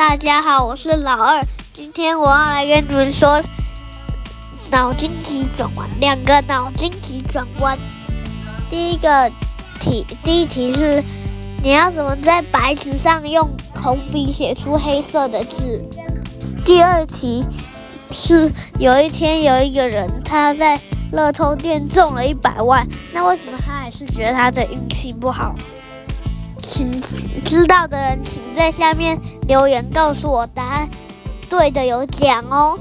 大家好，我是老二。今天我要来跟你们说脑筋急转弯，两个脑筋急转弯。第一个题，第一题是你要怎么在白纸上用红笔写出黑色的字？第二题是有一天有一个人他在乐透店中了一百万，那为什么他还是觉得他的运气不好？知道的人请在下面留言告诉我答案，对的有奖哦。